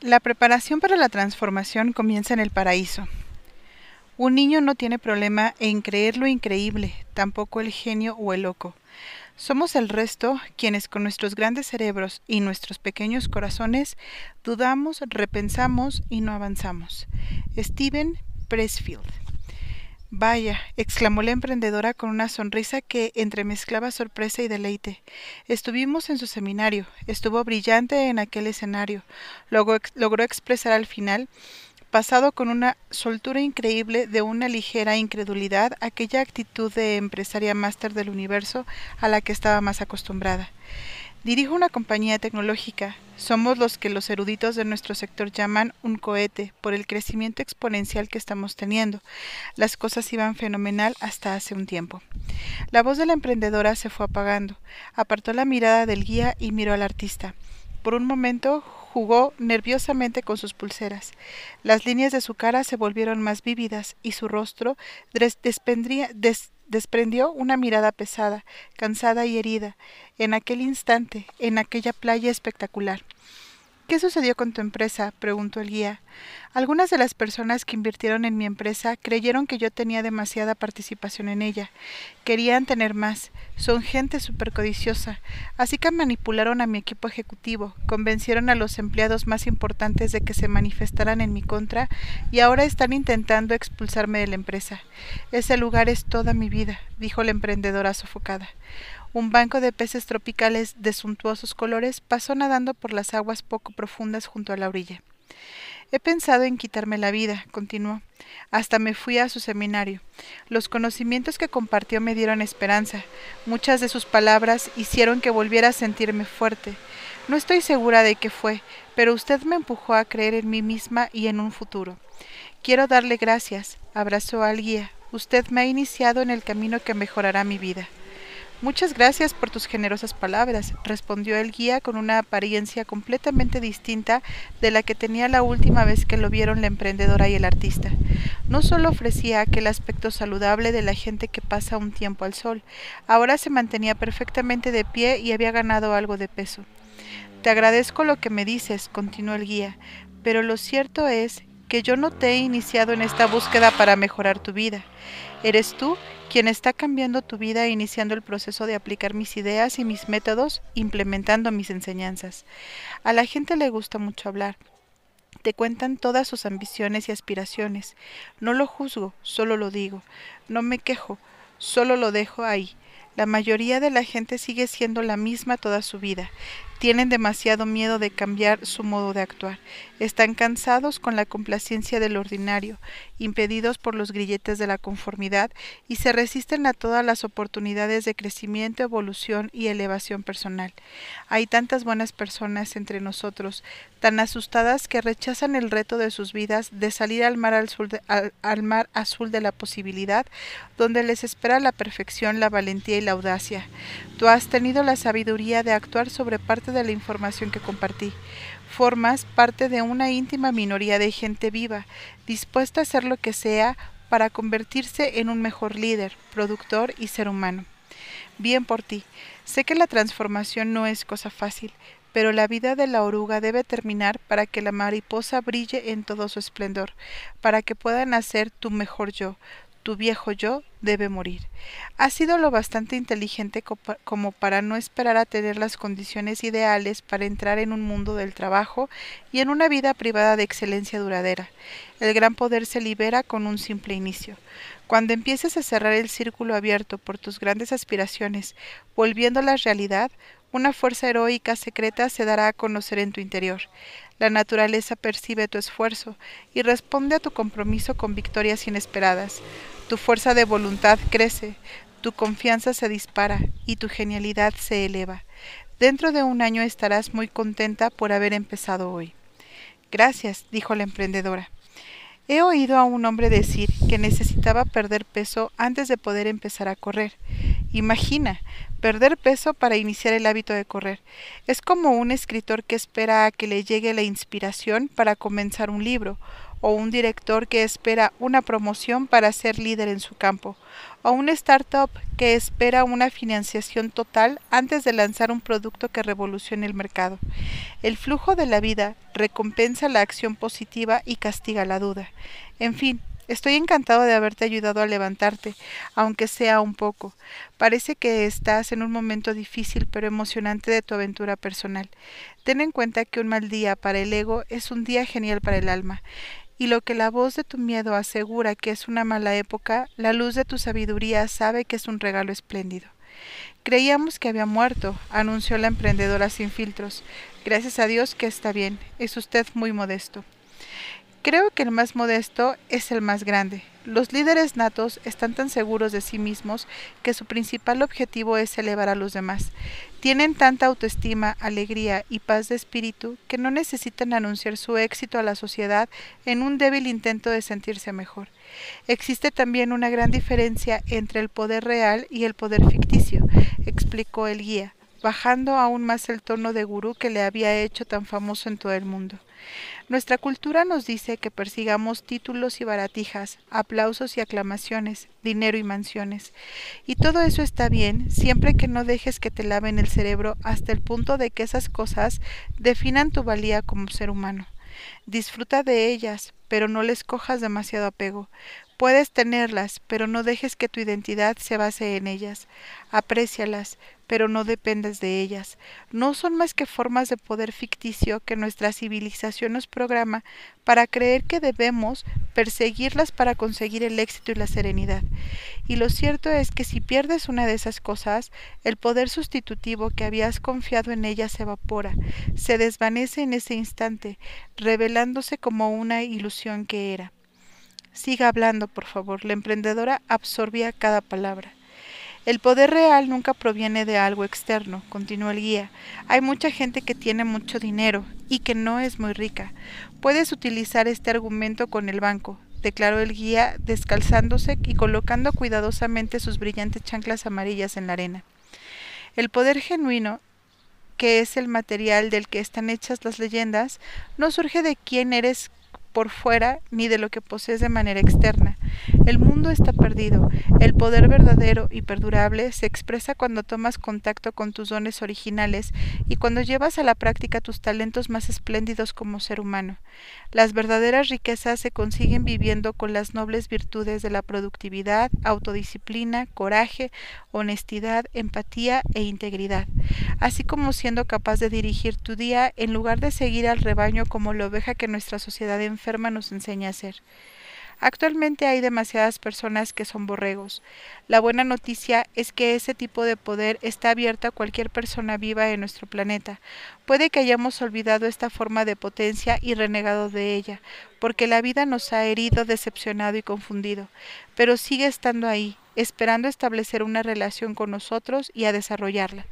La preparación para la transformación comienza en el paraíso. Un niño no tiene problema en creer lo increíble, tampoco el genio o el loco. Somos el resto quienes con nuestros grandes cerebros y nuestros pequeños corazones dudamos, repensamos y no avanzamos. Steven Pressfield. Vaya, exclamó la emprendedora con una sonrisa que entremezclaba sorpresa y deleite. Estuvimos en su seminario, estuvo brillante en aquel escenario, logró, logró expresar al final pasado con una soltura increíble de una ligera incredulidad aquella actitud de empresaria máster del universo a la que estaba más acostumbrada. Dirijo una compañía tecnológica. Somos los que los eruditos de nuestro sector llaman un cohete por el crecimiento exponencial que estamos teniendo. Las cosas iban fenomenal hasta hace un tiempo. La voz de la emprendedora se fue apagando. Apartó la mirada del guía y miró al artista. Por un momento jugó nerviosamente con sus pulseras. Las líneas de su cara se volvieron más vívidas y su rostro desprendía, desprendió una mirada pesada, cansada y herida, en aquel instante, en aquella playa espectacular. ¿Qué sucedió con tu empresa? preguntó el guía. Algunas de las personas que invirtieron en mi empresa creyeron que yo tenía demasiada participación en ella. Querían tener más. Son gente súper codiciosa. Así que manipularon a mi equipo ejecutivo, convencieron a los empleados más importantes de que se manifestaran en mi contra y ahora están intentando expulsarme de la empresa. Ese lugar es toda mi vida, dijo la emprendedora sofocada. Un banco de peces tropicales de suntuosos colores pasó nadando por las aguas poco profundas junto a la orilla. He pensado en quitarme la vida, continuó. Hasta me fui a su seminario. Los conocimientos que compartió me dieron esperanza. Muchas de sus palabras hicieron que volviera a sentirme fuerte. No estoy segura de qué fue, pero usted me empujó a creer en mí misma y en un futuro. Quiero darle gracias, abrazó al guía. Usted me ha iniciado en el camino que mejorará mi vida. Muchas gracias por tus generosas palabras, respondió el guía con una apariencia completamente distinta de la que tenía la última vez que lo vieron la emprendedora y el artista. No solo ofrecía aquel aspecto saludable de la gente que pasa un tiempo al sol, ahora se mantenía perfectamente de pie y había ganado algo de peso. Te agradezco lo que me dices, continuó el guía, pero lo cierto es que yo no te he iniciado en esta búsqueda para mejorar tu vida. Eres tú quien está cambiando tu vida e iniciando el proceso de aplicar mis ideas y mis métodos, implementando mis enseñanzas. A la gente le gusta mucho hablar. Te cuentan todas sus ambiciones y aspiraciones. No lo juzgo, solo lo digo. No me quejo, solo lo dejo ahí. La mayoría de la gente sigue siendo la misma toda su vida. Tienen demasiado miedo de cambiar su modo de actuar. Están cansados con la complacencia del ordinario, impedidos por los grilletes de la conformidad y se resisten a todas las oportunidades de crecimiento, evolución y elevación personal. Hay tantas buenas personas entre nosotros, tan asustadas que rechazan el reto de sus vidas de salir al mar, al mar azul de la posibilidad, donde les espera la perfección, la valentía y la audacia. Tú has tenido la sabiduría de actuar sobre de la información que compartí. Formas parte de una íntima minoría de gente viva, dispuesta a hacer lo que sea para convertirse en un mejor líder, productor y ser humano. Bien por ti. Sé que la transformación no es cosa fácil, pero la vida de la oruga debe terminar para que la mariposa brille en todo su esplendor, para que pueda nacer tu mejor yo, tu viejo yo debe morir. Ha sido lo bastante inteligente como para no esperar a tener las condiciones ideales para entrar en un mundo del trabajo y en una vida privada de excelencia duradera. El gran poder se libera con un simple inicio. Cuando empieces a cerrar el círculo abierto por tus grandes aspiraciones, la realidad, una fuerza heroica secreta se dará a conocer en tu interior. La naturaleza percibe tu esfuerzo y responde a tu compromiso con victorias inesperadas. Tu fuerza de voluntad crece, tu confianza se dispara y tu genialidad se eleva. Dentro de un año estarás muy contenta por haber empezado hoy. Gracias, dijo la emprendedora. He oído a un hombre decir que necesitaba perder peso antes de poder empezar a correr. Imagina, perder peso para iniciar el hábito de correr. Es como un escritor que espera a que le llegue la inspiración para comenzar un libro, o un director que espera una promoción para ser líder en su campo, o un startup que espera una financiación total antes de lanzar un producto que revolucione el mercado. El flujo de la vida recompensa la acción positiva y castiga la duda. En fin, Estoy encantado de haberte ayudado a levantarte, aunque sea un poco. Parece que estás en un momento difícil pero emocionante de tu aventura personal. Ten en cuenta que un mal día para el ego es un día genial para el alma. Y lo que la voz de tu miedo asegura que es una mala época, la luz de tu sabiduría sabe que es un regalo espléndido. Creíamos que había muerto, anunció la emprendedora sin filtros. Gracias a Dios que está bien. Es usted muy modesto. Creo que el más modesto es el más grande. Los líderes natos están tan seguros de sí mismos que su principal objetivo es elevar a los demás. Tienen tanta autoestima, alegría y paz de espíritu que no necesitan anunciar su éxito a la sociedad en un débil intento de sentirse mejor. Existe también una gran diferencia entre el poder real y el poder ficticio, explicó el guía, bajando aún más el tono de gurú que le había hecho tan famoso en todo el mundo. Nuestra cultura nos dice que persigamos títulos y baratijas, aplausos y aclamaciones, dinero y mansiones. Y todo eso está bien siempre que no dejes que te laven el cerebro hasta el punto de que esas cosas definan tu valía como ser humano. Disfruta de ellas, pero no les cojas demasiado apego. Puedes tenerlas, pero no dejes que tu identidad se base en ellas. Aprécialas, pero no dependes de ellas. No son más que formas de poder ficticio que nuestra civilización nos programa para creer que debemos perseguirlas para conseguir el éxito y la serenidad. Y lo cierto es que si pierdes una de esas cosas, el poder sustitutivo que habías confiado en ella se evapora, se desvanece en ese instante, revelándose como una ilusión que era. Siga hablando, por favor. La emprendedora absorbía cada palabra. El poder real nunca proviene de algo externo, continuó el guía. Hay mucha gente que tiene mucho dinero y que no es muy rica. Puedes utilizar este argumento con el banco, declaró el guía, descalzándose y colocando cuidadosamente sus brillantes chanclas amarillas en la arena. El poder genuino, que es el material del que están hechas las leyendas, no surge de quién eres por fuera ni de lo que posees de manera externa. El mundo está perdido. El poder verdadero y perdurable se expresa cuando tomas contacto con tus dones originales y cuando llevas a la práctica tus talentos más espléndidos como ser humano. Las verdaderas riquezas se consiguen viviendo con las nobles virtudes de la productividad, autodisciplina, coraje, honestidad, empatía e integridad, así como siendo capaz de dirigir tu día en lugar de seguir al rebaño como la oveja que nuestra sociedad enferma nos enseña a ser. Actualmente hay demasiadas personas que son borregos. La buena noticia es que ese tipo de poder está abierto a cualquier persona viva en nuestro planeta. Puede que hayamos olvidado esta forma de potencia y renegado de ella, porque la vida nos ha herido, decepcionado y confundido, pero sigue estando ahí, esperando establecer una relación con nosotros y a desarrollarla.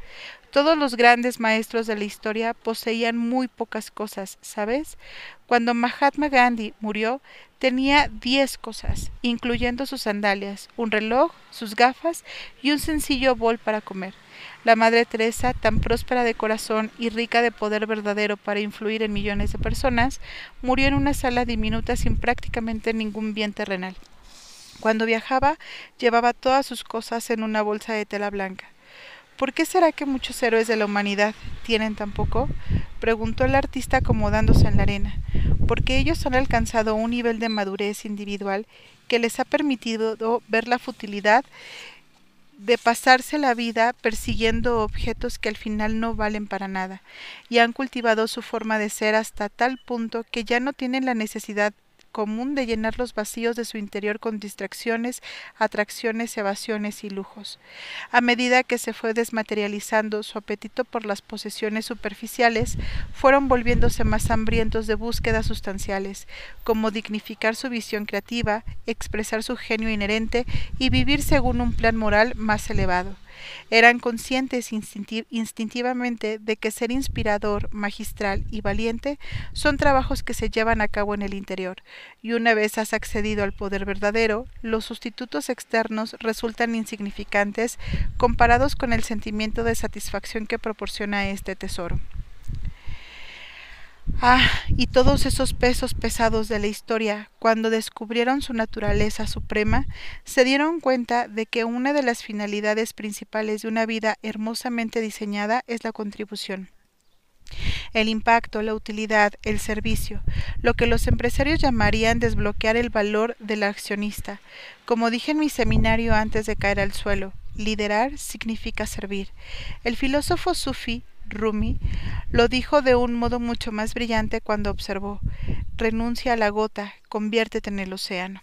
Todos los grandes maestros de la historia poseían muy pocas cosas, ¿sabes? Cuando Mahatma Gandhi murió, tenía diez cosas, incluyendo sus sandalias, un reloj, sus gafas y un sencillo bol para comer. La Madre Teresa, tan próspera de corazón y rica de poder verdadero para influir en millones de personas, murió en una sala diminuta sin prácticamente ningún bien terrenal. Cuando viajaba, llevaba todas sus cosas en una bolsa de tela blanca. ¿Por qué será que muchos héroes de la humanidad tienen tan poco? preguntó el artista acomodándose en la arena. Porque ellos han alcanzado un nivel de madurez individual que les ha permitido ver la futilidad de pasarse la vida persiguiendo objetos que al final no valen para nada, y han cultivado su forma de ser hasta tal punto que ya no tienen la necesidad común de llenar los vacíos de su interior con distracciones, atracciones, evasiones y lujos. A medida que se fue desmaterializando su apetito por las posesiones superficiales, fueron volviéndose más hambrientos de búsquedas sustanciales, como dignificar su visión creativa, expresar su genio inherente y vivir según un plan moral más elevado. Eran conscientes instintivamente de que ser inspirador, magistral y valiente son trabajos que se llevan a cabo en el interior, y una vez has accedido al poder verdadero, los sustitutos externos resultan insignificantes comparados con el sentimiento de satisfacción que proporciona este tesoro. Ah, y todos esos pesos pesados de la historia, cuando descubrieron su naturaleza suprema, se dieron cuenta de que una de las finalidades principales de una vida hermosamente diseñada es la contribución. El impacto, la utilidad, el servicio, lo que los empresarios llamarían desbloquear el valor del accionista. Como dije en mi seminario antes de caer al suelo, liderar significa servir. El filósofo sufi Rumi lo dijo de un modo mucho más brillante cuando observó Renuncia a la gota, conviértete en el océano.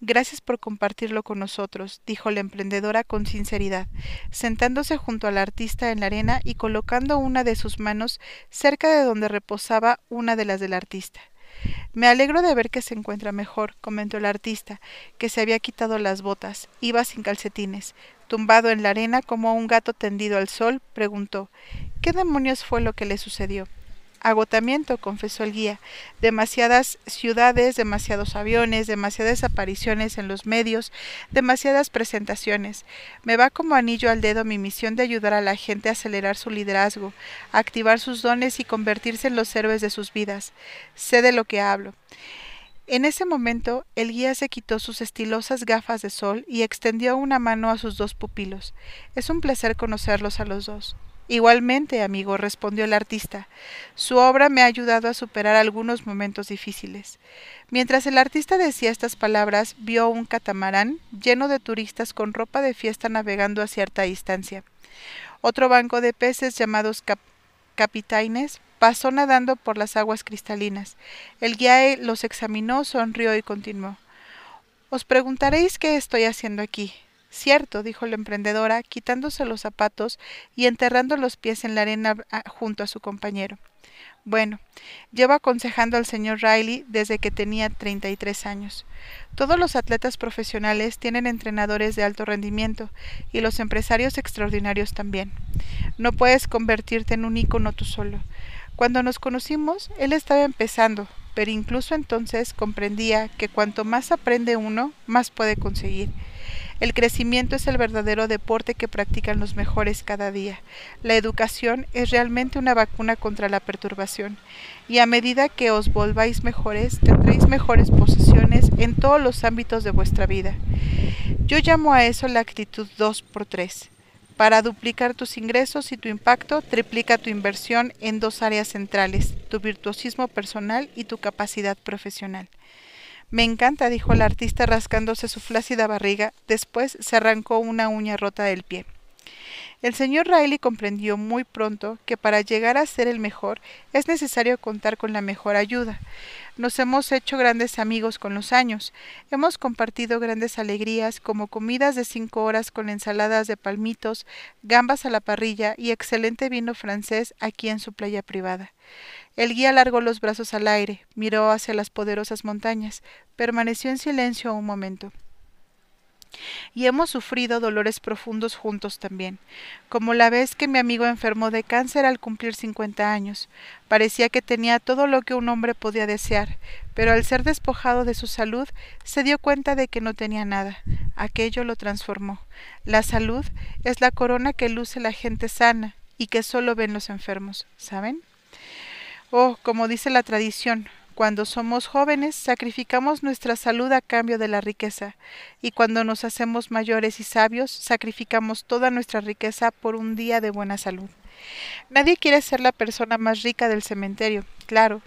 Gracias por compartirlo con nosotros, dijo la emprendedora con sinceridad, sentándose junto al artista en la arena y colocando una de sus manos cerca de donde reposaba una de las del artista. Me alegro de ver que se encuentra mejor, comentó el artista, que se había quitado las botas, iba sin calcetines, tumbado en la arena como un gato tendido al sol, preguntó ¿Qué demonios fue lo que le sucedió? Agotamiento, confesó el guía. Demasiadas ciudades, demasiados aviones, demasiadas apariciones en los medios, demasiadas presentaciones. Me va como anillo al dedo mi misión de ayudar a la gente a acelerar su liderazgo, a activar sus dones y convertirse en los héroes de sus vidas. Sé de lo que hablo. En ese momento el guía se quitó sus estilosas gafas de sol y extendió una mano a sus dos pupilos. Es un placer conocerlos a los dos. Igualmente, amigo, respondió el artista. Su obra me ha ayudado a superar algunos momentos difíciles. Mientras el artista decía estas palabras, vio un catamarán lleno de turistas con ropa de fiesta navegando a cierta distancia. Otro banco de peces llamados capitaines pasó nadando por las aguas cristalinas. El guía los examinó, sonrió y continuó. Os preguntaréis qué estoy haciendo aquí. Cierto, dijo la emprendedora, quitándose los zapatos y enterrando los pies en la arena ah, junto a su compañero. Bueno, llevo aconsejando al señor Riley desde que tenía treinta y tres años. Todos los atletas profesionales tienen entrenadores de alto rendimiento y los empresarios extraordinarios también. No puedes convertirte en un ícono tú solo. Cuando nos conocimos, él estaba empezando, pero incluso entonces comprendía que cuanto más aprende uno, más puede conseguir. El crecimiento es el verdadero deporte que practican los mejores cada día. La educación es realmente una vacuna contra la perturbación, y a medida que os volváis mejores, tendréis mejores posiciones en todos los ámbitos de vuestra vida. Yo llamo a eso la actitud 2 por 3 para duplicar tus ingresos y tu impacto, triplica tu inversión en dos áreas centrales, tu virtuosismo personal y tu capacidad profesional. Me encanta, dijo el artista rascándose su flácida barriga, después se arrancó una uña rota del pie. El señor Riley comprendió muy pronto que para llegar a ser el mejor es necesario contar con la mejor ayuda. Nos hemos hecho grandes amigos con los años. Hemos compartido grandes alegrías como comidas de cinco horas con ensaladas de palmitos, gambas a la parrilla y excelente vino francés aquí en su playa privada. El guía alargó los brazos al aire, miró hacia las poderosas montañas, permaneció en silencio un momento y hemos sufrido dolores profundos juntos también, como la vez que mi amigo enfermó de cáncer al cumplir cincuenta años. Parecía que tenía todo lo que un hombre podía desear, pero al ser despojado de su salud se dio cuenta de que no tenía nada. Aquello lo transformó. La salud es la corona que luce la gente sana y que solo ven los enfermos, ¿saben? Oh, como dice la tradición, cuando somos jóvenes, sacrificamos nuestra salud a cambio de la riqueza, y cuando nos hacemos mayores y sabios, sacrificamos toda nuestra riqueza por un día de buena salud. Nadie quiere ser la persona más rica del cementerio, claro,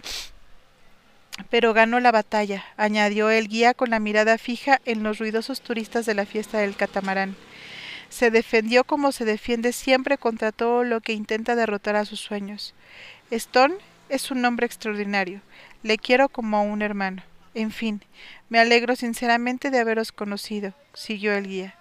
pero ganó la batalla, añadió el guía con la mirada fija en los ruidosos turistas de la fiesta del catamarán. Se defendió como se defiende siempre contra todo lo que intenta derrotar a sus sueños. Stone es un hombre extraordinario. Le quiero como a un hermano. En fin, me alegro sinceramente de haberos conocido, siguió el guía.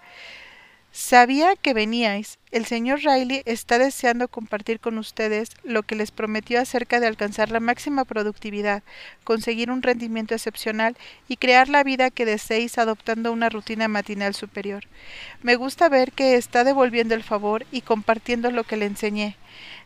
Sabía que veníais. El señor Riley está deseando compartir con ustedes lo que les prometió acerca de alcanzar la máxima productividad, conseguir un rendimiento excepcional y crear la vida que deseéis adoptando una rutina matinal superior. Me gusta ver que está devolviendo el favor y compartiendo lo que le enseñé.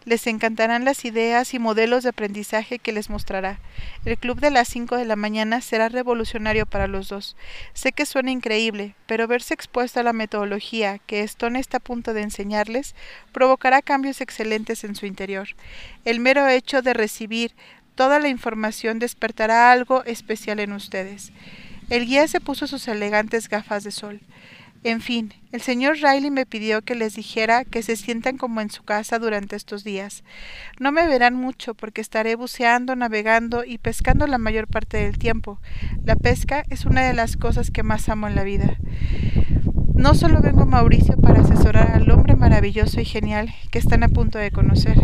Les encantarán las ideas y modelos de aprendizaje que les mostrará. El club de las cinco de la mañana será revolucionario para los dos. Sé que suena increíble, pero verse expuesto a la metodología que Stone está a punto de provocará cambios excelentes en su interior. El mero hecho de recibir Toda la información despertará algo especial en ustedes. El guía se puso sus elegantes gafas de sol. En fin, el señor Riley me pidió que les dijera que se sientan como en su casa durante estos días. No me verán mucho porque estaré buceando, navegando y pescando la mayor parte del tiempo. La pesca es una de las cosas que más amo en la vida. No solo vengo a Mauricio para asesorar al hombre maravilloso y genial que están a punto de conocer,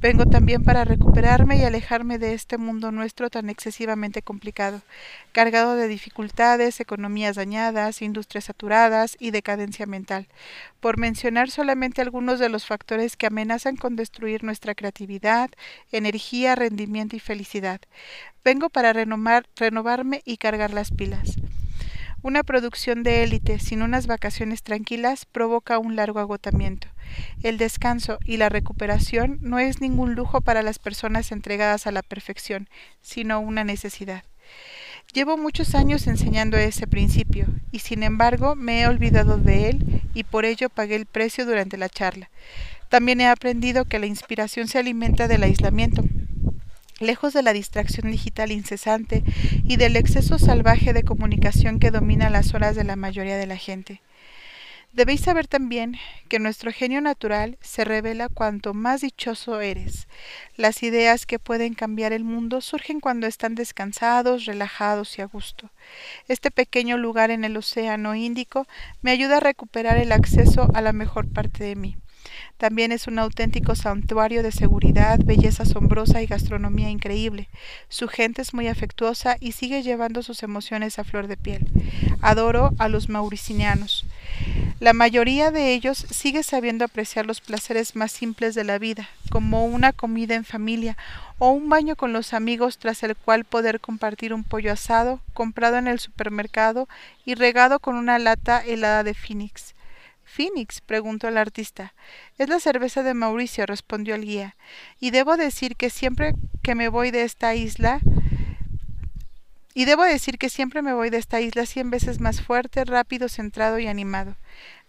vengo también para recuperarme y alejarme de este mundo nuestro tan excesivamente complicado, cargado de dificultades, economías dañadas, industrias saturadas y decadencia mental, por mencionar solamente algunos de los factores que amenazan con destruir nuestra creatividad, energía, rendimiento y felicidad. Vengo para renovar, renovarme y cargar las pilas. Una producción de élite sin unas vacaciones tranquilas provoca un largo agotamiento. El descanso y la recuperación no es ningún lujo para las personas entregadas a la perfección, sino una necesidad. Llevo muchos años enseñando ese principio, y sin embargo me he olvidado de él y por ello pagué el precio durante la charla. También he aprendido que la inspiración se alimenta del aislamiento, lejos de la distracción digital incesante y del exceso salvaje de comunicación que domina las horas de la mayoría de la gente. Debéis saber también que nuestro genio natural se revela cuanto más dichoso eres. Las ideas que pueden cambiar el mundo surgen cuando están descansados, relajados y a gusto. Este pequeño lugar en el Océano Índico me ayuda a recuperar el acceso a la mejor parte de mí. También es un auténtico santuario de seguridad, belleza asombrosa y gastronomía increíble. Su gente es muy afectuosa y sigue llevando sus emociones a flor de piel. Adoro a los mauricinianos. La mayoría de ellos sigue sabiendo apreciar los placeres más simples de la vida, como una comida en familia o un baño con los amigos tras el cual poder compartir un pollo asado comprado en el supermercado y regado con una lata helada de Phoenix. Phoenix? preguntó el artista. Es la cerveza de Mauricio, respondió el guía. Y debo decir que siempre que me voy de esta isla y debo decir que siempre me voy de esta isla cien veces más fuerte, rápido, centrado y animado.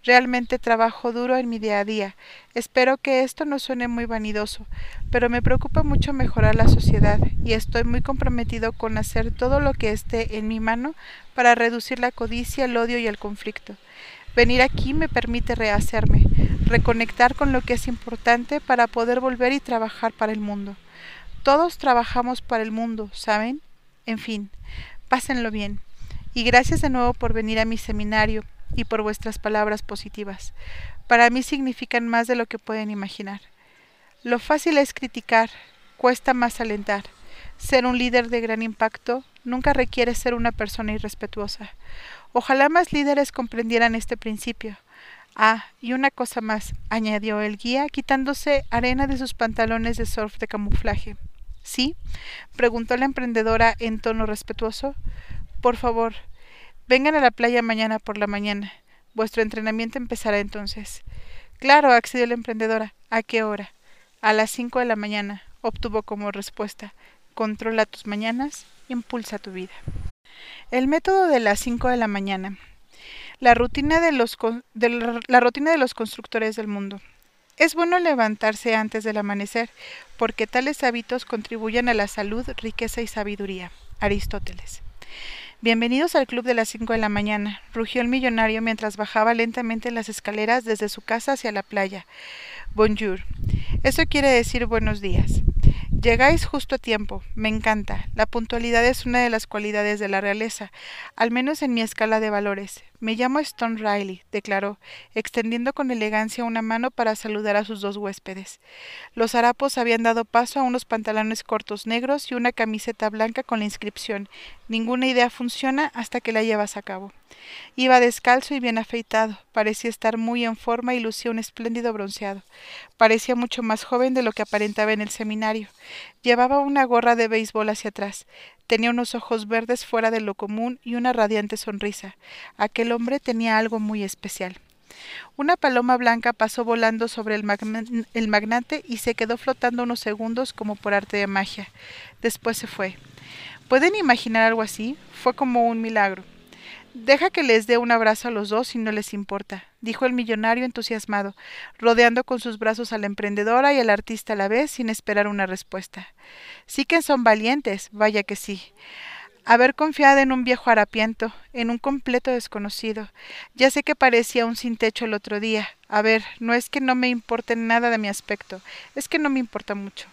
Realmente trabajo duro en mi día a día. Espero que esto no suene muy vanidoso, pero me preocupa mucho mejorar la sociedad y estoy muy comprometido con hacer todo lo que esté en mi mano para reducir la codicia, el odio y el conflicto. Venir aquí me permite rehacerme, reconectar con lo que es importante para poder volver y trabajar para el mundo. Todos trabajamos para el mundo, ¿saben? En fin, pásenlo bien. Y gracias de nuevo por venir a mi seminario y por vuestras palabras positivas. Para mí significan más de lo que pueden imaginar. Lo fácil es criticar, cuesta más alentar. Ser un líder de gran impacto nunca requiere ser una persona irrespetuosa. Ojalá más líderes comprendieran este principio. Ah, y una cosa más, añadió el guía, quitándose arena de sus pantalones de surf de camuflaje. ¿Sí? preguntó la emprendedora en tono respetuoso. Por favor, vengan a la playa mañana por la mañana. Vuestro entrenamiento empezará entonces. Claro, accedió la emprendedora. ¿A qué hora? A las cinco de la mañana, obtuvo como respuesta. Controla tus mañanas, impulsa tu vida. El método de las 5 de la mañana. La rutina de, los la rutina de los constructores del mundo. Es bueno levantarse antes del amanecer, porque tales hábitos contribuyen a la salud, riqueza y sabiduría. Aristóteles. Bienvenidos al club de las 5 de la mañana, rugió el millonario mientras bajaba lentamente las escaleras desde su casa hacia la playa. Bonjour. Eso quiere decir buenos días. Llegáis justo a tiempo. Me encanta. La puntualidad es una de las cualidades de la realeza, al menos en mi escala de valores. Me llamo Stone Riley, declaró, extendiendo con elegancia una mano para saludar a sus dos huéspedes. Los harapos habían dado paso a unos pantalones cortos negros y una camiseta blanca con la inscripción Ninguna idea funciona hasta que la llevas a cabo. Iba descalzo y bien afeitado, parecía estar muy en forma y lucía un espléndido bronceado. Parecía mucho más joven de lo que aparentaba en el seminario. Llevaba una gorra de béisbol hacia atrás. Tenía unos ojos verdes fuera de lo común y una radiante sonrisa. Aquel hombre tenía algo muy especial. Una paloma blanca pasó volando sobre el, magnate y se quedó flotando unos segundos como por arte de magia. Después se fue. ¿Pueden imaginar algo así? Fue como un milagro. Deja que les dé un abrazo a los dos si no les importa, dijo el millonario entusiasmado, rodeando con sus brazos a la emprendedora y al artista a la vez sin esperar una respuesta. Sí que son valientes, vaya que sí. Haber confiado en un viejo harapiento, en un completo desconocido. Ya sé que parecía un sin techo el otro día. A ver, no es que no me importe nada de mi aspecto, es que no me importa mucho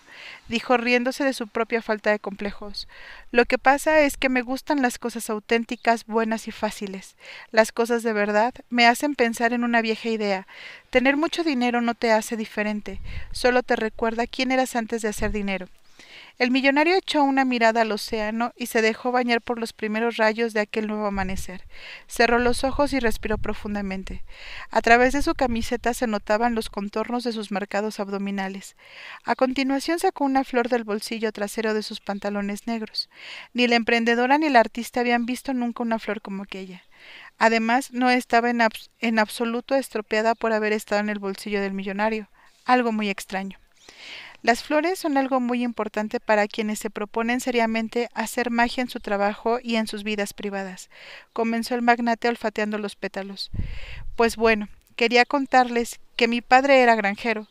dijo riéndose de su propia falta de complejos. Lo que pasa es que me gustan las cosas auténticas, buenas y fáciles. Las cosas de verdad me hacen pensar en una vieja idea. Tener mucho dinero no te hace diferente, solo te recuerda quién eras antes de hacer dinero. El millonario echó una mirada al océano y se dejó bañar por los primeros rayos de aquel nuevo amanecer. Cerró los ojos y respiró profundamente. A través de su camiseta se notaban los contornos de sus marcados abdominales. A continuación sacó una flor del bolsillo trasero de sus pantalones negros. Ni la emprendedora ni el artista habían visto nunca una flor como aquella. Además, no estaba en, en absoluto estropeada por haber estado en el bolsillo del millonario. Algo muy extraño. Las flores son algo muy importante para quienes se proponen seriamente hacer magia en su trabajo y en sus vidas privadas, comenzó el magnate olfateando los pétalos. Pues bueno, quería contarles que mi padre era granjero.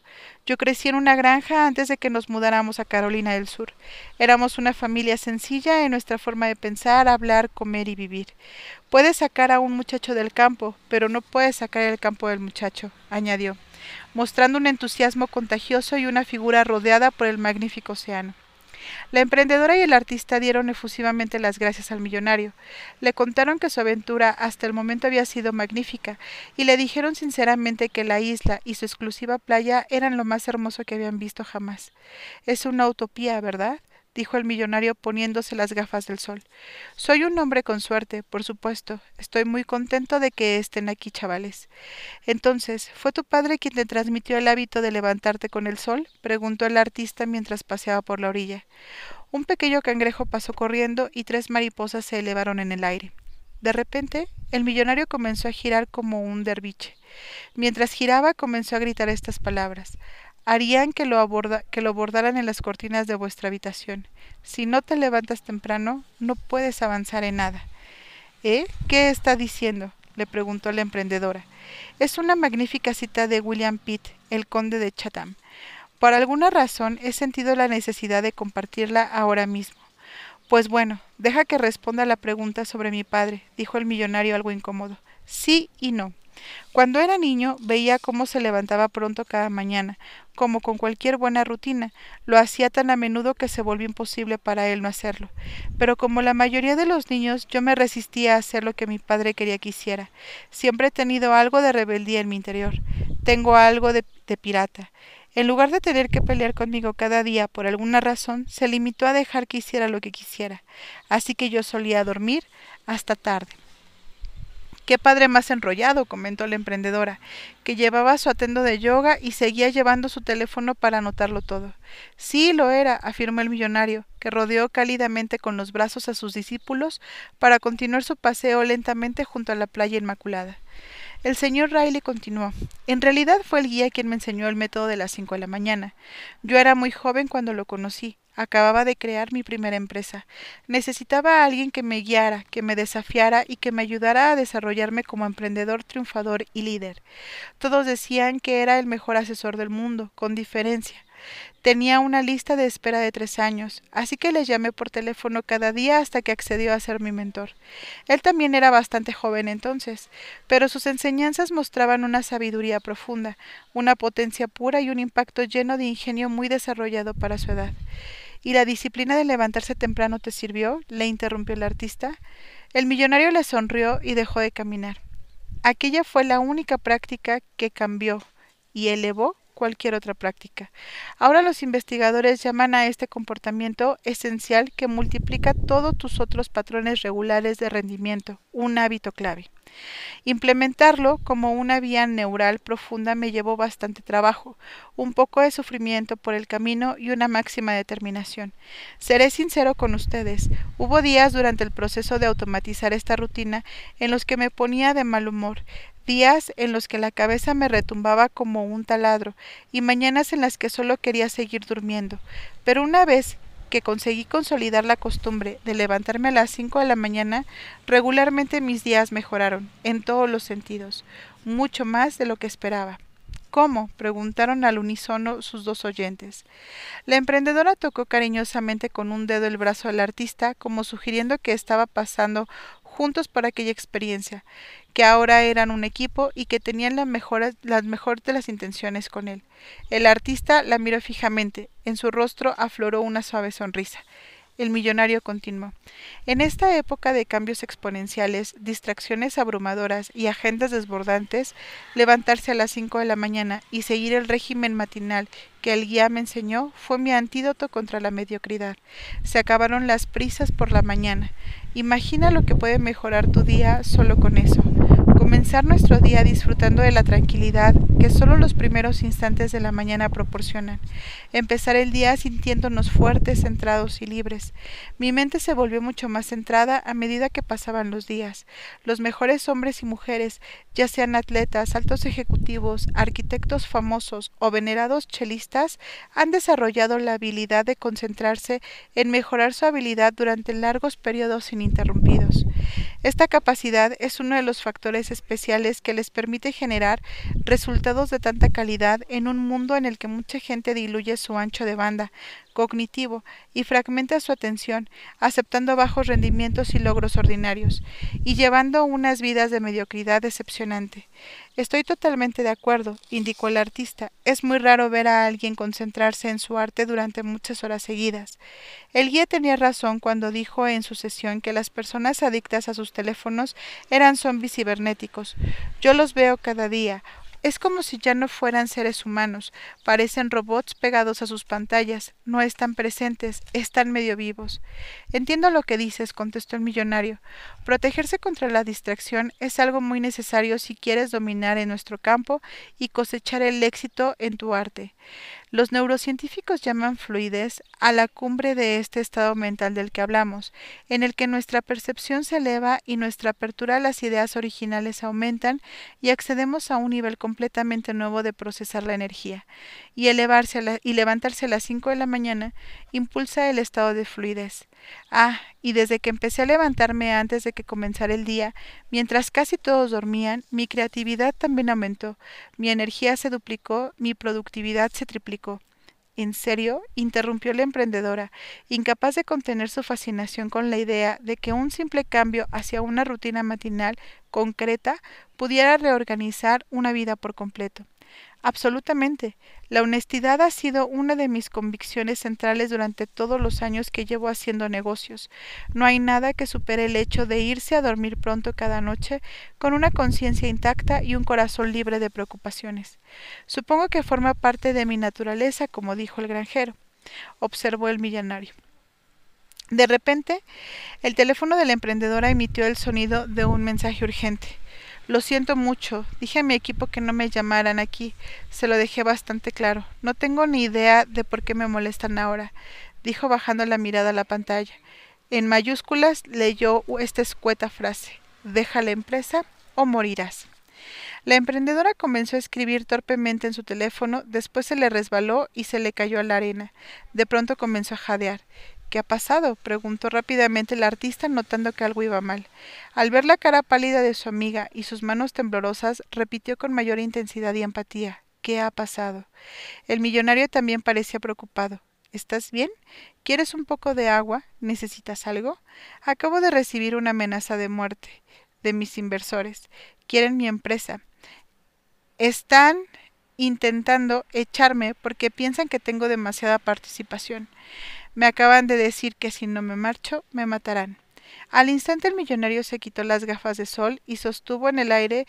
Yo crecí en una granja antes de que nos mudáramos a Carolina del Sur. Éramos una familia sencilla en nuestra forma de pensar, hablar, comer y vivir. Puedes sacar a un muchacho del campo, pero no puedes sacar el campo del muchacho, añadió mostrando un entusiasmo contagioso y una figura rodeada por el magnífico océano. La emprendedora y el artista dieron efusivamente las gracias al millonario. Le contaron que su aventura hasta el momento había sido magnífica y le dijeron sinceramente que la isla y su exclusiva playa eran lo más hermoso que habían visto jamás. Es una utopía, ¿verdad? Dijo el millonario poniéndose las gafas del sol. Soy un hombre con suerte, por supuesto. Estoy muy contento de que estén aquí, chavales. Entonces, ¿fue tu padre quien te transmitió el hábito de levantarte con el sol? preguntó el artista mientras paseaba por la orilla. Un pequeño cangrejo pasó corriendo y tres mariposas se elevaron en el aire. De repente, el millonario comenzó a girar como un derviche. Mientras giraba, comenzó a gritar estas palabras harían que lo, aborda, bordaran en las cortinas de vuestra habitación. Si no te levantas temprano, no puedes avanzar en nada. ¿Eh? ¿Qué está diciendo? le preguntó la emprendedora. Es una magnífica cita de William Pitt, el conde de Chatham. Por alguna razón he sentido la necesidad de compartirla ahora mismo. Pues bueno, deja que responda la pregunta sobre mi padre, dijo el millonario algo incómodo. Sí y no. Cuando era niño veía cómo se levantaba pronto cada mañana, como con cualquier buena rutina. Lo hacía tan a menudo que se volvió imposible para él no hacerlo. Pero como la mayoría de los niños, yo me resistía a hacer lo que mi padre quería que hiciera. Siempre he tenido algo de rebeldía en mi interior. Tengo algo de, pirata. En lugar de tener que pelear conmigo cada día por alguna razón, se limitó a dejar que hiciera lo que quisiera. Así que yo solía dormir hasta tarde. Qué padre más enrollado, comentó la emprendedora, que llevaba su atendo de yoga y seguía llevando su teléfono para anotarlo todo. Sí, lo era, afirmó el millonario, que rodeó cálidamente con los brazos a sus discípulos para continuar su paseo lentamente junto a la playa inmaculada. El señor Riley continuó. En realidad fue el guía quien me enseñó el método de las cinco de la mañana. Yo era muy joven cuando lo conocí. Acababa de crear mi primera empresa. Necesitaba a alguien que me guiara, que me desafiara y que me ayudara a desarrollarme como emprendedor triunfador y líder. Todos decían que era el mejor asesor del mundo, con diferencia. Tenía una lista de espera de tres años, así que le llamé por teléfono cada día hasta que accedió a ser mi mentor. Él también era bastante joven entonces, pero sus enseñanzas mostraban una sabiduría profunda, una potencia pura y un impacto lleno de ingenio muy desarrollado para su edad. ¿Y la disciplina de levantarse temprano te sirvió? le interrumpió el artista. El millonario le sonrió y dejó de caminar. Aquella fue la única práctica que cambió y elevó cualquier otra práctica. Ahora los investigadores llaman a este comportamiento esencial que multiplica todos tus otros patrones regulares de rendimiento, un hábito clave. Implementarlo como una vía neural profunda me llevó bastante trabajo, un poco de sufrimiento por el camino y una máxima determinación. Seré sincero con ustedes, hubo días durante el proceso de automatizar esta rutina en los que me ponía de mal humor, días en los que la cabeza me retumbaba como un taladro y mañanas en las que solo quería seguir durmiendo. Pero una vez que conseguí consolidar la costumbre de levantarme a las cinco de la mañana, regularmente mis días mejoraron, en todos los sentidos, mucho más de lo que esperaba. ¿Cómo? preguntaron al unísono sus dos oyentes. La emprendedora tocó cariñosamente con un dedo el brazo al artista, como sugiriendo que estaba pasando juntos por aquella experiencia, que ahora eran un equipo y que tenían la mejor, las mejores de las intenciones con él. El artista la miró fijamente, en su rostro afloró una suave sonrisa. El millonario continuó. En esta época de cambios exponenciales, distracciones abrumadoras y agendas desbordantes, levantarse a las cinco de la mañana y seguir el régimen matinal que el guía me enseñó fue mi antídoto contra la mediocridad. Se acabaron las prisas por la mañana. Imagina lo que puede mejorar tu día solo con eso. Comenzar nuestro día disfrutando de la tranquilidad que solo los primeros instantes de la mañana proporcionan. Empezar el día sintiéndonos fuertes, centrados y libres. Mi mente se volvió mucho más centrada a medida que pasaban los días. Los mejores hombres y mujeres, ya sean atletas, altos ejecutivos, arquitectos famosos o venerados chelistas, han desarrollado la habilidad de concentrarse en mejorar su habilidad durante largos periodos ininterrumpidos. Esta capacidad es uno de los factores especiales que les permite generar resultados de tanta calidad en un mundo en el que mucha gente diluye su ancho de banda cognitivo y fragmenta su atención, aceptando bajos rendimientos y logros ordinarios, y llevando unas vidas de mediocridad decepcionante. Estoy totalmente de acuerdo, indicó el artista. Es muy raro ver a alguien concentrarse en su arte durante muchas horas seguidas. El guía tenía razón cuando dijo en su sesión que las personas adictas a sus teléfonos eran zombies cibernéticos. Yo los veo cada día, es como si ya no fueran seres humanos, parecen robots pegados a sus pantallas, no están presentes, están medio vivos. Entiendo lo que dices, contestó el millonario. Protegerse contra la distracción es algo muy necesario si quieres dominar en nuestro campo y cosechar el éxito en tu arte. Los neurocientíficos llaman fluidez a la cumbre de este estado mental del que hablamos, en el que nuestra percepción se eleva y nuestra apertura a las ideas originales aumentan y accedemos a un nivel completamente nuevo de procesar la energía. Y elevarse y levantarse a las cinco de la mañana impulsa el estado de fluidez. Ah, y desde que empecé a levantarme antes de que comenzara el día, mientras casi todos dormían, mi creatividad también aumentó, mi energía se duplicó, mi productividad se triplicó. ¿En serio? interrumpió la emprendedora, incapaz de contener su fascinación con la idea de que un simple cambio hacia una rutina matinal concreta pudiera reorganizar una vida por completo. Absolutamente. La honestidad ha sido una de mis convicciones centrales durante todos los años que llevo haciendo negocios. No hay nada que supere el hecho de irse a dormir pronto cada noche con una conciencia intacta y un corazón libre de preocupaciones. Supongo que forma parte de mi naturaleza, como dijo el granjero, observó el millonario. De repente, el teléfono de la emprendedora emitió el sonido de un mensaje urgente. Lo siento mucho. Dije a mi equipo que no me llamaran aquí. Se lo dejé bastante claro. No tengo ni idea de por qué me molestan ahora, dijo bajando la mirada a la pantalla. En mayúsculas leyó esta escueta frase. Deja la empresa o morirás. La emprendedora comenzó a escribir torpemente en su teléfono, después se le resbaló y se le cayó a la arena. De pronto comenzó a jadear. ¿Qué ha pasado? preguntó rápidamente el artista, notando que algo iba mal. Al ver la cara pálida de su amiga y sus manos temblorosas, repitió con mayor intensidad y empatía ¿Qué ha pasado? El millonario también parecía preocupado. ¿Estás bien? ¿Quieres un poco de agua? ¿Necesitas algo? Acabo de recibir una amenaza de muerte de mis inversores. Quieren mi empresa. Están intentando echarme porque piensan que tengo demasiada participación. Me acaban de decir que si no me marcho, me matarán. Al instante el millonario se quitó las gafas de sol y sostuvo en el aire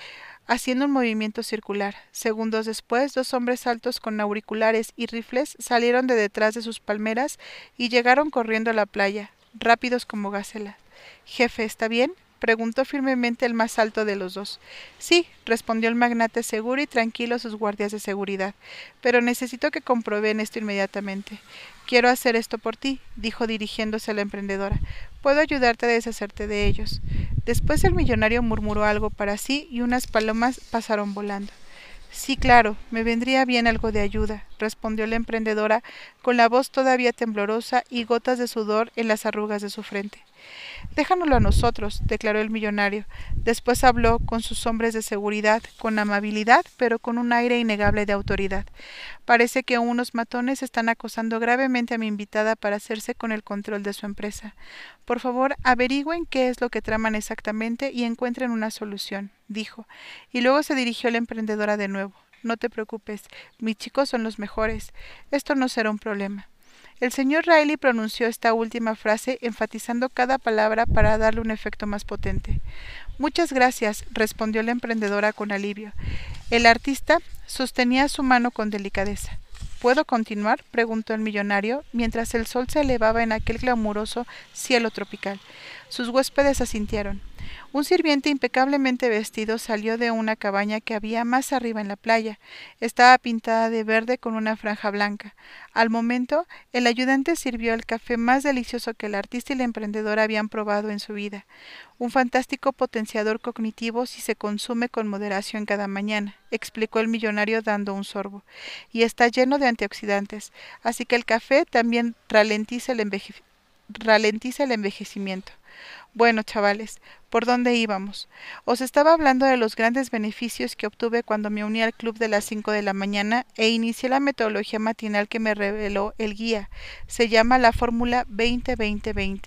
haciendo un movimiento circular. Segundos después, dos hombres altos con auriculares y rifles salieron de detrás de sus palmeras y llegaron corriendo a la playa, rápidos como gacelas. Jefe, ¿está bien? Preguntó firmemente el más alto de los dos. Sí, respondió el magnate seguro y tranquilo a sus guardias de seguridad, pero necesito que comprueben esto inmediatamente. Quiero hacer esto por ti, dijo dirigiéndose a la emprendedora. Puedo ayudarte a deshacerte de ellos. Después el millonario murmuró algo para sí y unas palomas pasaron volando. Sí, claro, me vendría bien algo de ayuda, respondió la emprendedora con la voz todavía temblorosa y gotas de sudor en las arrugas de su frente. Déjanoslo a nosotros, declaró el millonario. Después habló con sus hombres de seguridad, con amabilidad, pero con un aire innegable de autoridad. Parece que unos matones están acosando gravemente a mi invitada para hacerse con el control de su empresa. Por favor, averigüen qué es lo que traman exactamente y encuentren una solución, dijo, y luego se dirigió a la emprendedora de nuevo. No te preocupes, mis chicos son los mejores. Esto no será un problema. El señor Riley pronunció esta última frase enfatizando cada palabra para darle un efecto más potente. Muchas gracias, respondió la emprendedora con alivio. El artista sostenía su mano con delicadeza. ¿Puedo continuar? preguntó el millonario, mientras el sol se elevaba en aquel glamuroso cielo tropical. Sus huéspedes asintieron. Un sirviente impecablemente vestido salió de una cabaña que había más arriba en la playa. Estaba pintada de verde con una franja blanca. Al momento, el ayudante sirvió el café más delicioso que el artista y la emprendedora habían probado en su vida. Un fantástico potenciador cognitivo si se consume con moderación cada mañana, explicó el millonario dando un sorbo. Y está lleno de antioxidantes, así que el café también ralentiza el, ralentiza el envejecimiento. Bueno, chavales, ¿por dónde íbamos? Os estaba hablando de los grandes beneficios que obtuve cuando me uní al club de las cinco de la mañana e inicié la metodología matinal que me reveló el guía. Se llama la fórmula 20-20-20.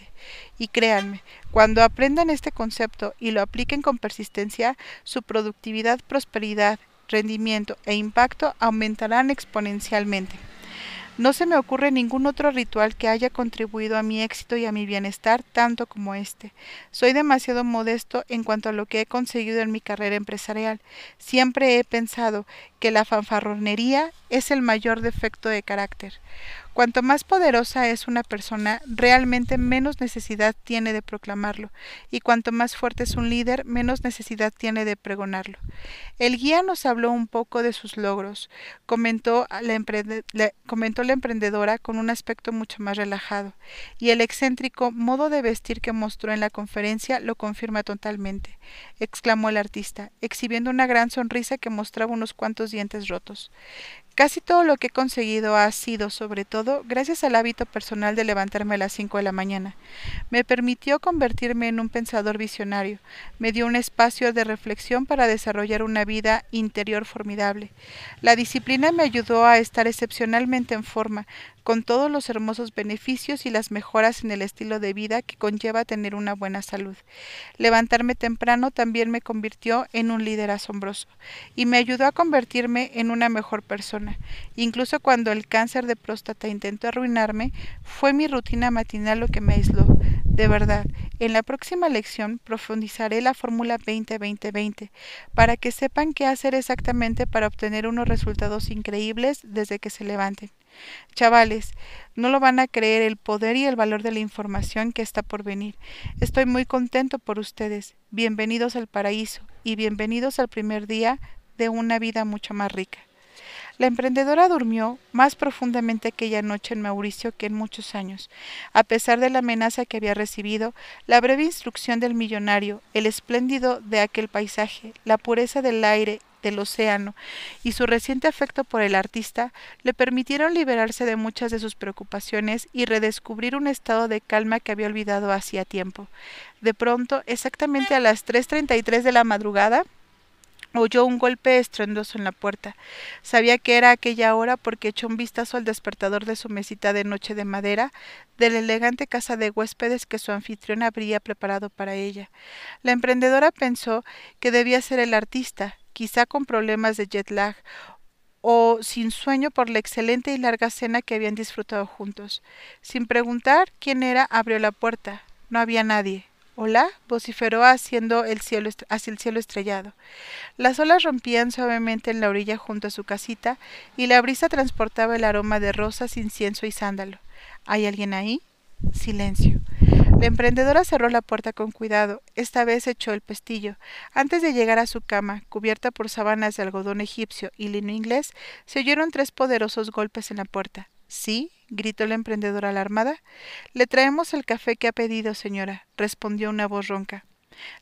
Y créanme, cuando aprendan este concepto y lo apliquen con persistencia, su productividad, prosperidad, rendimiento e impacto aumentarán exponencialmente. No se me ocurre ningún otro ritual que haya contribuido a mi éxito y a mi bienestar tanto como este. Soy demasiado modesto en cuanto a lo que he conseguido en mi carrera empresarial. Siempre he pensado que la fanfarronería es el mayor defecto de carácter. Cuanto más poderosa es una persona, realmente menos necesidad tiene de proclamarlo, y cuanto más fuerte es un líder, menos necesidad tiene de pregonarlo. El guía nos habló un poco de sus logros, comentó la, emprendedora con un aspecto mucho más relajado, y el excéntrico modo de vestir que mostró en la conferencia lo confirma totalmente, exclamó el artista, exhibiendo una gran sonrisa que mostraba unos cuantos dientes rotos. Casi todo lo que he conseguido ha sido, sobre todo, gracias al hábito personal de levantarme a las cinco de la mañana. Me permitió convertirme en un pensador visionario, me dio un espacio de reflexión para desarrollar una vida interior formidable. La disciplina me ayudó a estar excepcionalmente en forma, con todos los hermosos beneficios y las mejoras en el estilo de vida que conlleva tener una buena salud. Levantarme temprano también me convirtió en un líder asombroso y me ayudó a convertirme en una mejor persona. Incluso cuando el cáncer de próstata intentó arruinarme, fue mi rutina matinal lo que me aisló. De verdad, en la próxima lección profundizaré la fórmula 20-20-20 para que sepan qué hacer exactamente para obtener unos resultados increíbles desde que se levanten. Chavales, no lo van a creer el poder y el valor de la información que está por venir. Estoy muy contento por ustedes. Bienvenidos al paraíso y bienvenidos al primer día de una vida mucho más rica. La emprendedora durmió más profundamente aquella noche en Mauricio que en muchos años. A pesar de la amenaza que había recibido, la breve instrucción del millonario, el espléndido de aquel paisaje, la pureza del aire del océano y su reciente afecto por el artista le permitieron liberarse de muchas de sus preocupaciones y redescubrir un estado de calma que había olvidado hacía tiempo. De pronto, exactamente a las 3.33 de la madrugada, oyó un golpe estruendoso en la puerta. Sabía que era aquella hora porque echó un vistazo al despertador de su mesita de noche de madera de la elegante casa de huéspedes que su anfitrión habría preparado para ella. La emprendedora pensó que debía ser el artista, quizá con problemas de jet lag o sin sueño por la excelente y larga cena que habían disfrutado juntos. Sin preguntar quién era, abrió la puerta. No había nadie. Hola, vociferó haciendo el cielo hacia el cielo estrellado. Las olas rompían suavemente en la orilla junto a su casita y la brisa transportaba el aroma de rosas, incienso y sándalo. ¿Hay alguien ahí? Silencio. La emprendedora cerró la puerta con cuidado. Esta vez echó el pestillo. Antes de llegar a su cama, cubierta por sábanas de algodón egipcio y lino inglés, se oyeron tres poderosos golpes en la puerta. ¿Sí? gritó la emprendedora alarmada. Le traemos el café que ha pedido, señora, respondió una voz ronca.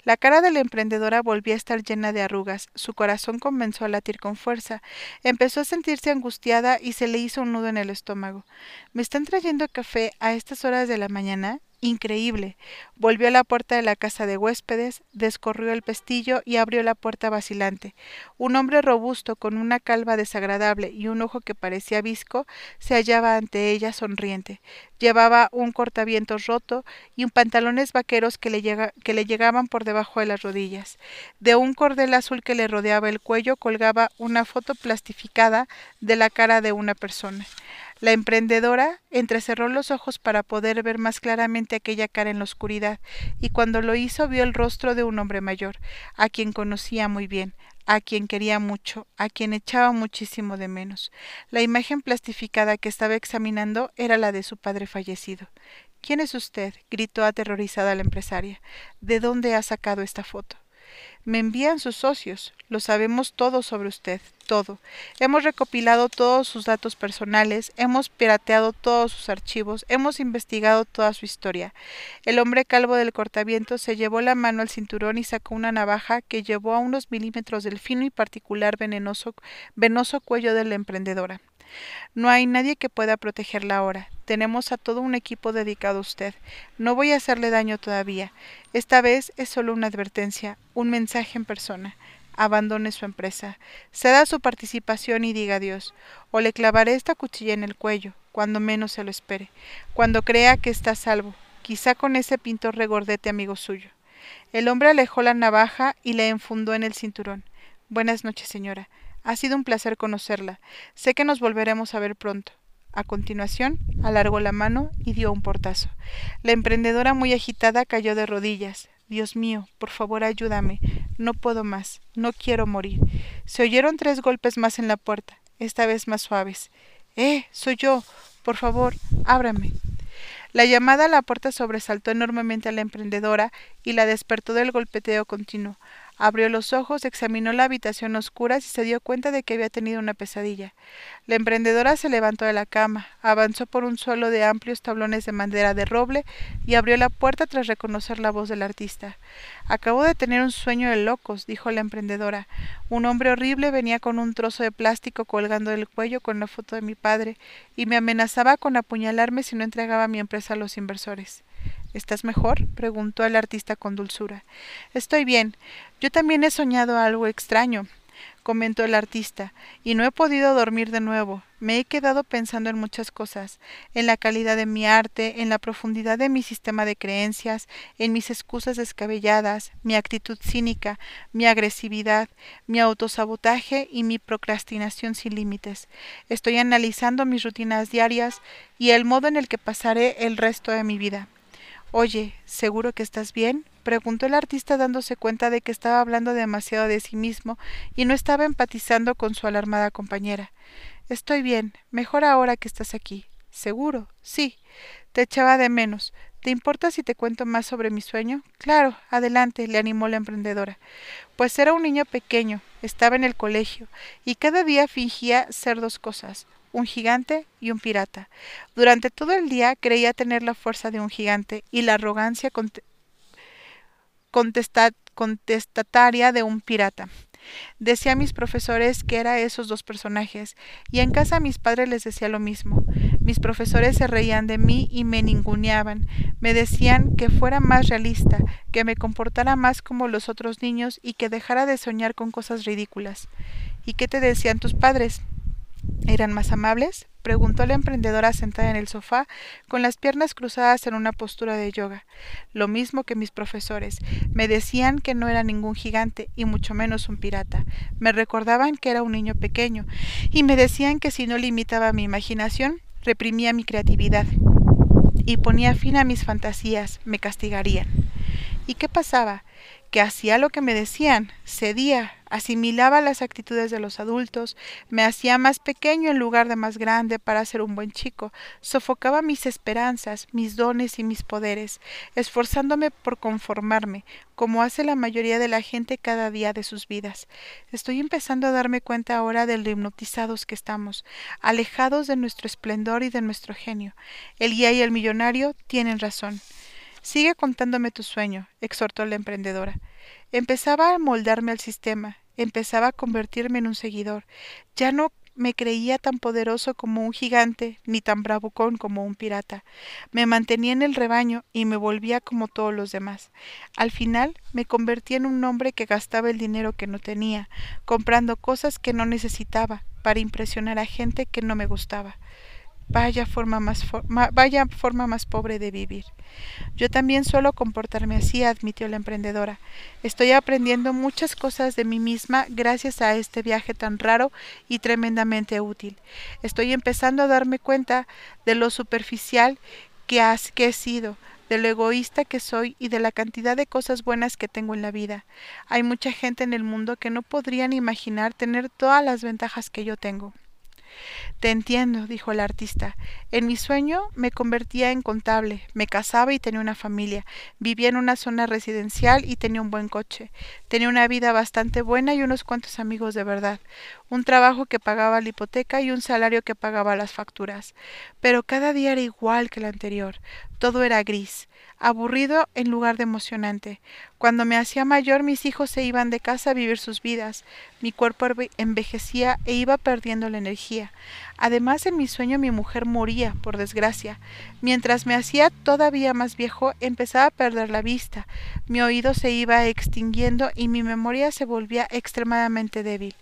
La cara de la emprendedora volvía a estar llena de arrugas, su corazón comenzó a latir con fuerza, empezó a sentirse angustiada y se le hizo un nudo en el estómago. ¿Me están trayendo café a estas horas de la mañana? Increíble. Volvió a la puerta de la casa de huéspedes, descorrió el pestillo y abrió la puerta vacilante. Un hombre robusto, con una calva desagradable y un ojo que parecía visco, se hallaba ante ella sonriente. Llevaba un cortavientos roto y un pantalones vaqueros que le, que le llegaban por debajo de las rodillas. De un cordel azul que le rodeaba el cuello colgaba una foto plastificada de la cara de una persona. La emprendedora entrecerró los ojos para poder ver más claramente aquella cara en la oscuridad, y cuando lo hizo vio el rostro de un hombre mayor, a quien conocía muy bien, a quien quería mucho, a quien echaba muchísimo de menos. La imagen plastificada que estaba examinando era la de su padre fallecido. ¿Quién es usted? gritó aterrorizada la empresaria. ¿De dónde ha sacado esta foto? Me envían sus socios. Lo sabemos todo sobre usted, todo. Hemos recopilado todos sus datos personales, hemos pirateado todos sus archivos, hemos investigado toda su historia. El hombre calvo del cortaviento se llevó la mano al cinturón y sacó una navaja que llevó a unos milímetros del fino y particular venenoso, venoso cuello de la emprendedora. No hay nadie que pueda protegerla ahora. Tenemos a todo un equipo dedicado a usted. No voy a hacerle daño todavía. Esta vez es solo una advertencia, un mensaje en persona. Abandone su empresa. Ceda su participación y diga adiós. O le clavaré esta cuchilla en el cuello, cuando menos se lo espere, cuando crea que está salvo, quizá con ese pintor regordete amigo suyo. El hombre alejó la navaja y le enfundó en el cinturón. Buenas noches, señora. Ha sido un placer conocerla. Sé que nos volveremos a ver pronto. A continuación, alargó la mano y dio un portazo. La emprendedora muy agitada cayó de rodillas. Dios mío, por favor ayúdame. No puedo más. No quiero morir. Se oyeron tres golpes más en la puerta, esta vez más suaves. Eh, soy yo. Por favor, ábrame. La llamada a la puerta sobresaltó enormemente a la emprendedora y la despertó del golpeteo continuo. Abrió los ojos, examinó la habitación oscura y se dio cuenta de que había tenido una pesadilla. La emprendedora se levantó de la cama, avanzó por un suelo de amplios tablones de madera de roble y abrió la puerta tras reconocer la voz del artista. Acabo de tener un sueño de locos, dijo la emprendedora. Un hombre horrible venía con un trozo de plástico colgando del cuello con la foto de mi padre y me amenazaba con apuñalarme si no entregaba mi empresa a los inversores. ¿Estás mejor? preguntó el artista con dulzura. Estoy bien. Yo también he soñado algo extraño, comentó el artista, y no he podido dormir de nuevo. Me he quedado pensando en muchas cosas, en la calidad de mi arte, en la profundidad de mi sistema de creencias, en mis excusas descabelladas, mi actitud cínica, mi agresividad, mi autosabotaje y mi procrastinación sin límites. Estoy analizando mis rutinas diarias y el modo en el que pasaré el resto de mi vida. Oye, ¿seguro que estás bien? preguntó el artista dándose cuenta de que estaba hablando demasiado de sí mismo y no estaba empatizando con su alarmada compañera. Estoy bien, mejor ahora que estás aquí. ¿Seguro? Sí. Te echaba de menos. ¿Te importa si te cuento más sobre mi sueño? Claro, adelante, le animó la emprendedora. Pues era un niño pequeño, estaba en el colegio, y cada día fingía ser dos cosas, un gigante y un pirata. Durante todo el día creía tener la fuerza de un gigante y la arrogancia contestataria de un pirata. Decía a mis profesores que era esos dos personajes, y en casa a mis padres les decía lo mismo. Mis profesores se reían de mí y me ninguneaban. Me decían que fuera más realista, que me comportara más como los otros niños y que dejara de soñar con cosas ridículas. ¿Y qué te decían tus padres? ¿Eran más amables? preguntó la emprendedora sentada en el sofá, con las piernas cruzadas en una postura de yoga. Lo mismo que mis profesores. Me decían que no era ningún gigante, y mucho menos un pirata. Me recordaban que era un niño pequeño, y me decían que si no limitaba mi imaginación, reprimía mi creatividad, y ponía fin a mis fantasías, me castigarían. ¿Y qué pasaba? Que hacía lo que me decían, cedía, asimilaba las actitudes de los adultos, me hacía más pequeño en lugar de más grande para ser un buen chico, sofocaba mis esperanzas, mis dones y mis poderes, esforzándome por conformarme, como hace la mayoría de la gente cada día de sus vidas. Estoy empezando a darme cuenta ahora de lo hipnotizados que estamos, alejados de nuestro esplendor y de nuestro genio. El guía y el millonario tienen razón. Sigue contándome tu sueño, exhortó la emprendedora. Empezaba a moldarme al sistema, empezaba a convertirme en un seguidor. Ya no me creía tan poderoso como un gigante, ni tan bravucón como un pirata. Me mantenía en el rebaño y me volvía como todos los demás. Al final me convertí en un hombre que gastaba el dinero que no tenía, comprando cosas que no necesitaba, para impresionar a gente que no me gustaba. Vaya forma más, vaya forma más pobre de vivir. Yo también suelo comportarme así, admitió la emprendedora. Estoy aprendiendo muchas cosas de mí misma gracias a este viaje tan raro y tremendamente útil. Estoy empezando a darme cuenta de lo superficial que, has, que he sido, de lo egoísta que soy y de la cantidad de cosas buenas que tengo en la vida. Hay mucha gente en el mundo que no podrían imaginar tener todas las ventajas que yo tengo. Te entiendo, dijo el artista. En mi sueño me convertía en contable, me casaba y tenía una familia, vivía en una zona residencial y tenía un buen coche, tenía una vida bastante buena y unos cuantos amigos de verdad, un trabajo que pagaba la hipoteca y un salario que pagaba las facturas. Pero cada día era igual que el anterior, todo era gris, aburrido en lugar de emocionante. Cuando me hacía mayor mis hijos se iban de casa a vivir sus vidas, mi cuerpo envejecía e iba perdiendo la energía. Además en mi sueño mi mujer moría, por desgracia. Mientras me hacía todavía más viejo empezaba a perder la vista, mi oído se iba extinguiendo y mi memoria se volvía extremadamente débil.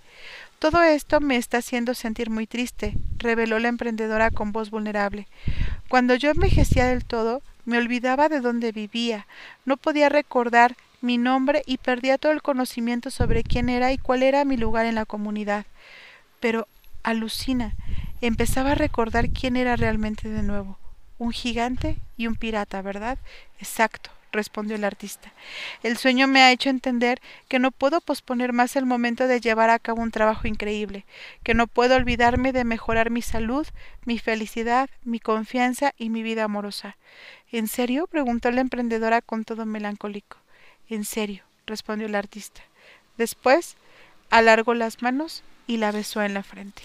Todo esto me está haciendo sentir muy triste, reveló la emprendedora con voz vulnerable. Cuando yo envejecía del todo, me olvidaba de dónde vivía, no podía recordar mi nombre y perdía todo el conocimiento sobre quién era y cuál era mi lugar en la comunidad. Pero alucina, empezaba a recordar quién era realmente de nuevo. Un gigante y un pirata, ¿verdad? Exacto, respondió el artista. El sueño me ha hecho entender que no puedo posponer más el momento de llevar a cabo un trabajo increíble, que no puedo olvidarme de mejorar mi salud, mi felicidad, mi confianza y mi vida amorosa. ¿En serio? preguntó la emprendedora con todo melancólico. En serio, respondió el artista. Después alargó las manos y la besó en la frente.